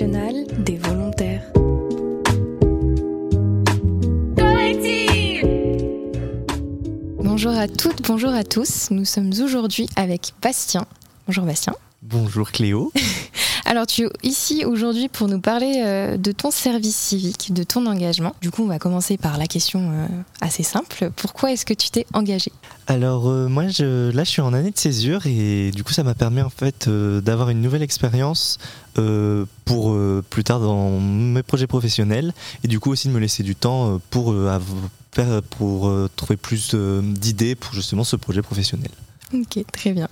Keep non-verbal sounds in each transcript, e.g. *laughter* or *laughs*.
des volontaires. Bonjour à toutes, bonjour à tous. Nous sommes aujourd'hui avec Bastien. Bonjour Bastien. Bonjour Cléo. *laughs* Alors tu es ici aujourd'hui pour nous parler euh, de ton service civique, de ton engagement. Du coup on va commencer par la question euh, assez simple. Pourquoi est-ce que tu t'es engagé? Alors euh, moi je, là je suis en année de césure et du coup ça m'a permis en fait d'avoir une nouvelle expérience pour plus tard dans mes projets professionnels et du coup aussi de me laisser du temps pour, pour trouver plus d'idées pour justement ce projet professionnel. Ok, très bien.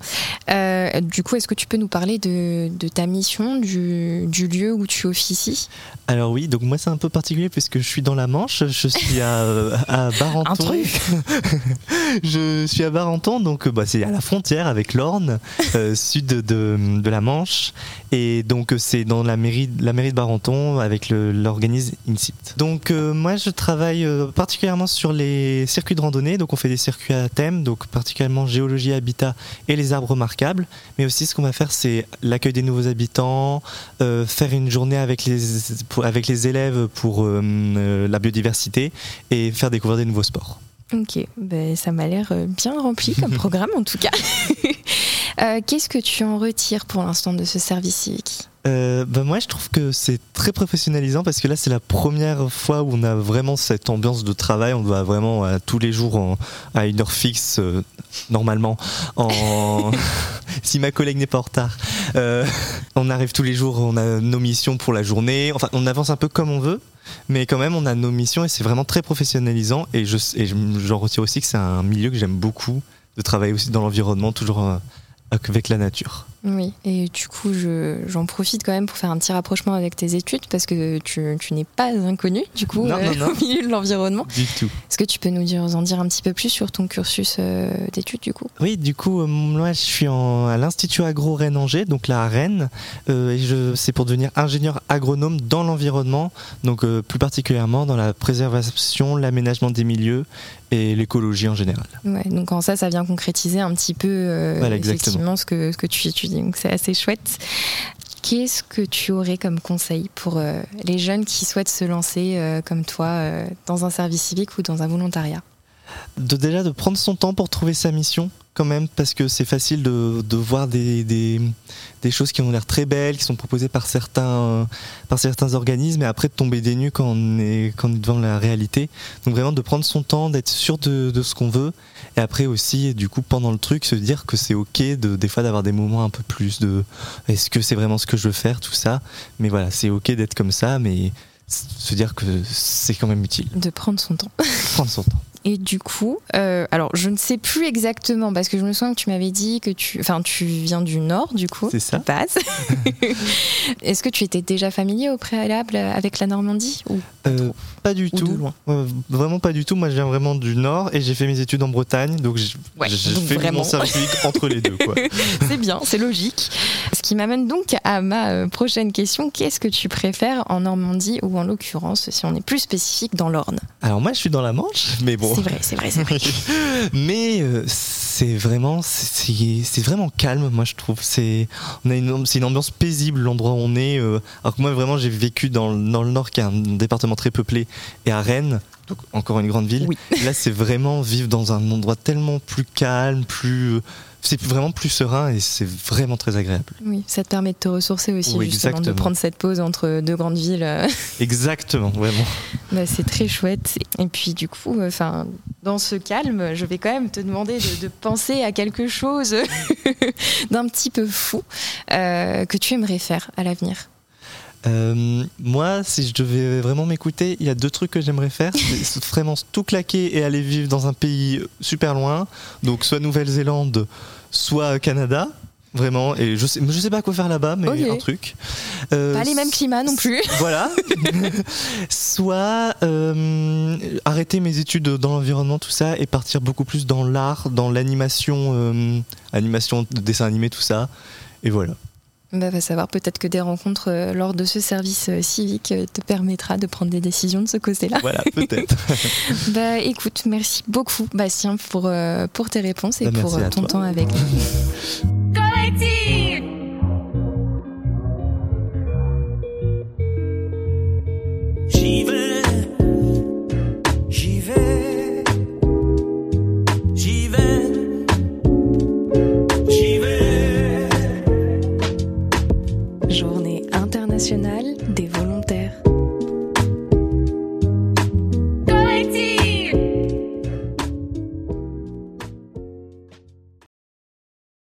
Euh, du coup, est-ce que tu peux nous parler de, ta mission, du, lieu où tu officies? Alors oui, donc moi c'est un peu particulier puisque je suis dans la Manche, je suis à, *laughs* à Barenton. Un truc *laughs* Je suis à Barenton, donc bah, c'est à la frontière avec l'Orne, euh, sud de, de, la Manche, et donc c'est dans la mairie, la mairie de Barenton avec l'organisme INSIT. Donc euh, moi je travaille particulièrement sur les circuits de randonnée, donc on fait des circuits à thème, donc particulièrement géologie, habitat et les arbres remarquables. Mais aussi, ce qu'on va faire, c'est l'accueil des nouveaux habitants, euh, faire une journée avec les, avec les élèves pour euh, euh, la biodiversité et faire découvrir des nouveaux sports. Ok, ben, ça m'a l'air bien rempli comme *laughs* programme en tout cas. *laughs* Qu'est-ce que tu en retires pour l'instant de ce service civique? Euh, bah, moi je trouve que c'est très professionnalisant parce que là c'est la première fois où on a vraiment cette ambiance de travail, on doit vraiment tous les jours à une heure fixe euh, normalement en *laughs* *laughs* si ma collègue n'est pas en retard. Euh, on arrive tous les jours, on a nos missions pour la journée, enfin on avance un peu comme on veut. Mais quand même, on a nos missions et c'est vraiment très professionnalisant. Et j'en je, retire aussi que c'est un milieu que j'aime beaucoup, de travailler aussi dans l'environnement, toujours avec la nature. Oui, et du coup, j'en profite quand même pour faire un petit rapprochement avec tes études parce que tu, tu n'es pas inconnu, du coup, non, euh, non, non. *laughs* au milieu de l'environnement. Du tout. Est-ce que tu peux nous dire, en dire un petit peu plus sur ton cursus euh, d'études, du coup? Oui, du coup, euh, moi, je suis en, à l'Institut Agro Rennes-Angers, donc là à Rennes, et c'est pour devenir ingénieur agronome dans l'environnement, donc plus particulièrement dans la préservation, l'aménagement des milieux et l'écologie en général. Ouais, donc en ça, ça vient concrétiser un petit peu voilà, effectivement ce que, ce que tu étudies donc c'est assez chouette. Qu'est-ce que tu aurais comme conseil pour euh, les jeunes qui souhaitent se lancer euh, comme toi euh, dans un service civique ou dans un volontariat? De, Déjà de prendre son temps pour trouver sa mission quand même parce que c'est facile de, de voir des, des, des, choses qui ont l'air très belles, qui sont proposées par certains, par certains organismes et après de tomber des nues quand on est, quand on est devant la réalité. Donc vraiment de prendre son temps, d'être sûr de, de ce qu'on veut et après aussi du coup pendant le truc se dire que c'est ok de, des fois d'avoir des moments un peu plus de est-ce que c'est vraiment ce que je veux faire, tout ça. Mais voilà, c'est ok d'être comme ça, mais se dire que c'est quand même utile. De prendre son temps. prendre son temps. Et du coup, euh, alors je ne sais plus exactement parce que je me souviens que tu m'avais dit que tu, enfin, tu viens du Nord, du coup. C'est ça. Passe. *laughs* Est-ce que tu étais déjà familier au préalable avec la Normandie ou euh, Pas du tout. loin? Vraiment pas du tout. Moi, je viens vraiment du Nord et j'ai fait mes études en Bretagne, donc j'ai fait vraiment... mon service entre les deux. *laughs* c'est bien, c'est logique. Ce qui m'amène donc à ma euh, prochaine question qu'est-ce que tu préfères en Normandie ou en l'occurrence, si on est plus spécifique, dans l'Orne? Alors moi, je suis dans la Manche, mais bon. C'est vrai, c'est vrai, c'est vrai. *laughs* Mais euh, c'est vraiment, c'est vraiment calme, moi je trouve. C'est, on a une, ambiance paisible l'endroit où on est. Euh. alors que moi vraiment, j'ai vécu dans, dans, le Nord, qui est un département très peuplé, et à Rennes, donc encore une grande ville. Là, c'est vraiment vivre dans un endroit tellement plus calme, plus c'est vraiment plus serein et c'est vraiment très agréable. Oui, ça te permet de te ressourcer aussi, justement, de prendre cette pause entre deux grandes villes. *laughs* Exactement, vraiment. *laughs* Bah, c'est très chouette. Et puis, du coup, enfin, dans ce calme, je vais quand même te demander de, penser à quelque chose *laughs* d'un petit peu fou euh, que tu aimerais faire à l'avenir. Euh, moi, si je devais vraiment m'écouter, il y a deux trucs que j'aimerais faire. *laughs* C'est vraiment tout claquer et aller vivre dans un pays super loin. Donc, soit Nouvelle-Zélande, soit Canada. Vraiment, et je sais, je sais pas quoi faire là-bas, mais un truc. Euh, pas les mêmes climats non plus. Voilà. *laughs* soit euh, arrêter mes études dans l'environnement, tout ça, et partir beaucoup plus dans l'art, dans l'animation, animation, dessin animé, tout ça. Et voilà. Bah, va savoir, peut-être que des rencontres euh, lors de ce service euh, civique euh, te permettra de prendre des décisions de ce côté-là. Voilà, *laughs* peut-être. *laughs* bah, écoute, merci beaucoup, Bastien, pour, pour tes réponses et bah, pour ton temps avec nous. *laughs* Des volontaires